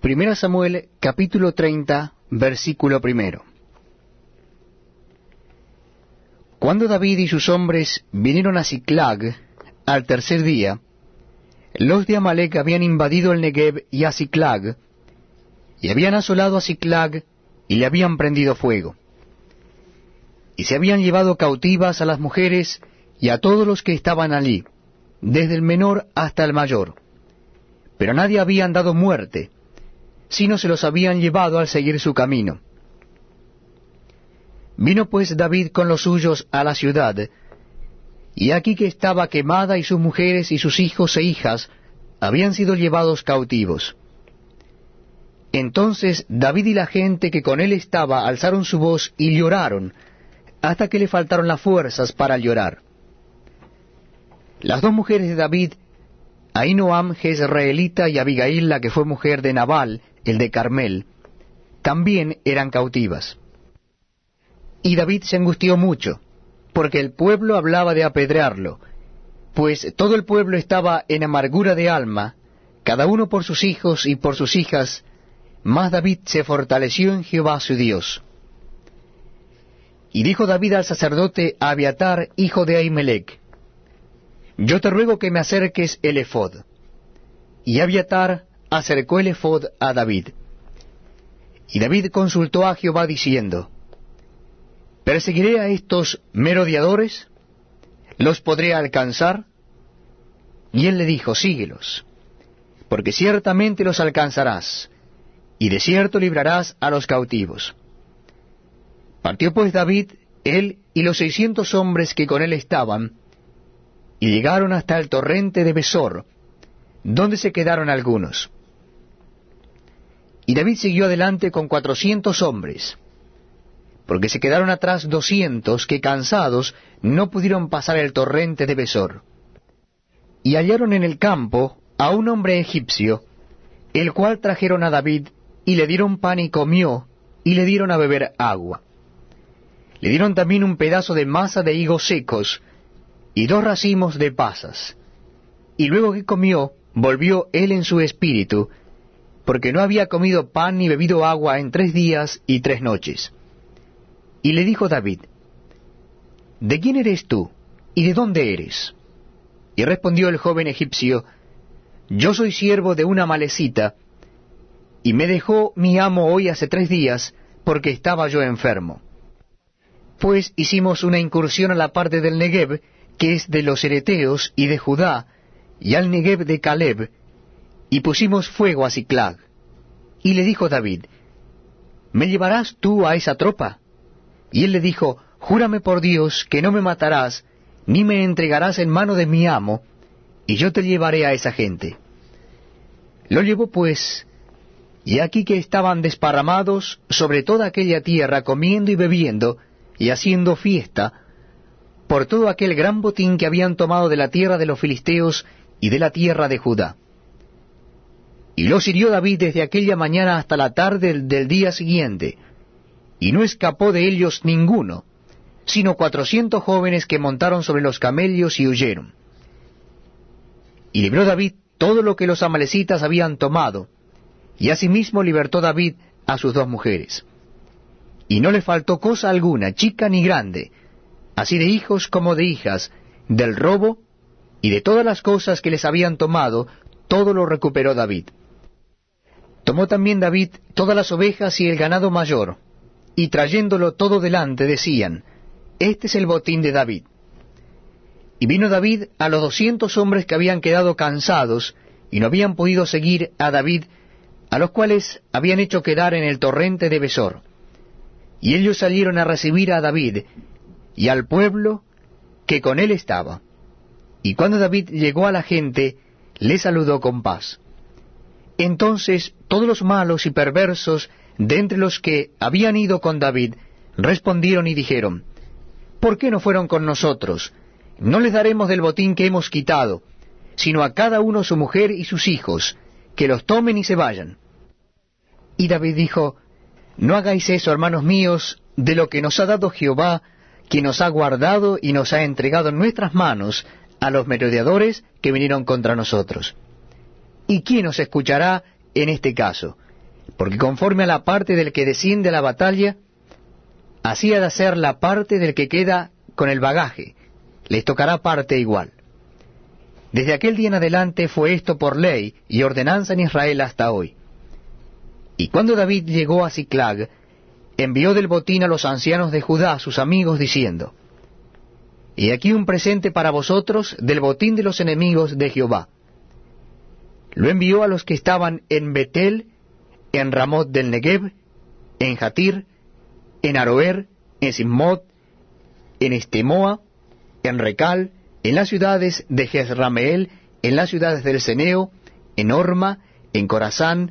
Primera Samuel capítulo 30 versículo primero. Cuando David y sus hombres vinieron a Ciclag al tercer día, los de Amalek habían invadido el Negev y a Ciclag, y habían asolado a Ciclag y le habían prendido fuego. Y se habían llevado cautivas a las mujeres y a todos los que estaban allí, desde el menor hasta el mayor. Pero nadie habían dado muerte, sino se los habían llevado al seguir su camino. Vino pues David con los suyos a la ciudad, y aquí que estaba quemada y sus mujeres y sus hijos e hijas habían sido llevados cautivos. Entonces David y la gente que con él estaba alzaron su voz y lloraron, hasta que le faltaron las fuerzas para llorar. Las dos mujeres de David, Ainoam Jezreelita y Abigail, la que fue mujer de Nabal, el de Carmel, también eran cautivas. Y David se angustió mucho, porque el pueblo hablaba de apedrearlo, pues todo el pueblo estaba en amargura de alma, cada uno por sus hijos y por sus hijas, mas David se fortaleció en Jehová su Dios. Y dijo David al sacerdote Abiatar, hijo de Ahimelech, Yo te ruego que me acerques el efod. Y Abiatar acercó el efod a David. Y David consultó a Jehová diciendo, ¿Perseguiré a estos merodeadores? ¿Los podré alcanzar? Y él le dijo, síguelos, porque ciertamente los alcanzarás, y de cierto librarás a los cautivos. Partió pues David, él y los seiscientos hombres que con él estaban, y llegaron hasta el torrente de Besor, donde se quedaron algunos. Y David siguió adelante con cuatrocientos hombres, porque se quedaron atrás doscientos que cansados no pudieron pasar el torrente de Besor. Y hallaron en el campo a un hombre egipcio, el cual trajeron a David, y le dieron pan y comió, y le dieron a beber agua. Le dieron también un pedazo de masa de higos secos, y dos racimos de pasas. Y luego que comió, volvió él en su espíritu, porque no había comido pan ni bebido agua en tres días y tres noches. Y le dijo David, ¿De quién eres tú? ¿Y de dónde eres? Y respondió el joven egipcio, Yo soy siervo de una malecita, y me dejó mi amo hoy hace tres días, porque estaba yo enfermo. Pues hicimos una incursión a la parte del Negev, que es de los Ereteos y de Judá, y al Negev de Caleb, y pusimos fuego a Ciclag. Y le dijo David, ¿Me llevarás tú a esa tropa? Y él le dijo, Júrame por Dios que no me matarás, ni me entregarás en mano de mi amo, y yo te llevaré a esa gente. Lo llevó pues, y aquí que estaban desparramados sobre toda aquella tierra, comiendo y bebiendo, y haciendo fiesta, por todo aquel gran botín que habían tomado de la tierra de los filisteos y de la tierra de Judá. Y los hirió David desde aquella mañana hasta la tarde del día siguiente, y no escapó de ellos ninguno, sino cuatrocientos jóvenes que montaron sobre los camellos y huyeron. Y libró David todo lo que los amalecitas habían tomado, y asimismo libertó David a sus dos mujeres. Y no le faltó cosa alguna, chica ni grande, así de hijos como de hijas, del robo y de todas las cosas que les habían tomado, todo lo recuperó David. Tomó también David todas las ovejas y el ganado mayor, y trayéndolo todo delante decían, Este es el botín de David. Y vino David a los doscientos hombres que habían quedado cansados y no habían podido seguir a David, a los cuales habían hecho quedar en el torrente de Besor. Y ellos salieron a recibir a David y al pueblo que con él estaba. Y cuando David llegó a la gente, le saludó con paz. Entonces todos los malos y perversos de entre los que habían ido con David, respondieron y dijeron, ¿Por qué no fueron con nosotros? No les daremos del botín que hemos quitado, sino a cada uno su mujer y sus hijos, que los tomen y se vayan. Y David dijo, No hagáis eso, hermanos míos, de lo que nos ha dado Jehová, quien nos ha guardado y nos ha entregado en nuestras manos a los merodeadores que vinieron contra nosotros. ¿Y quién nos escuchará en este caso? porque conforme a la parte del que desciende a la batalla, así ha de ser la parte del que queda con el bagaje, les tocará parte igual. Desde aquel día en adelante fue esto por ley y ordenanza en Israel hasta hoy. Y cuando David llegó a Ciclag, envió del botín a los ancianos de Judá, sus amigos, diciendo, Y aquí un presente para vosotros del botín de los enemigos de Jehová. Lo envió a los que estaban en Betel, en Ramot del Negev, en Jatir, en Aroer, en Simmot, en Estemoa, en Recal, en las ciudades de Jezrameel, en las ciudades del Ceneo, en Orma, en Corazán,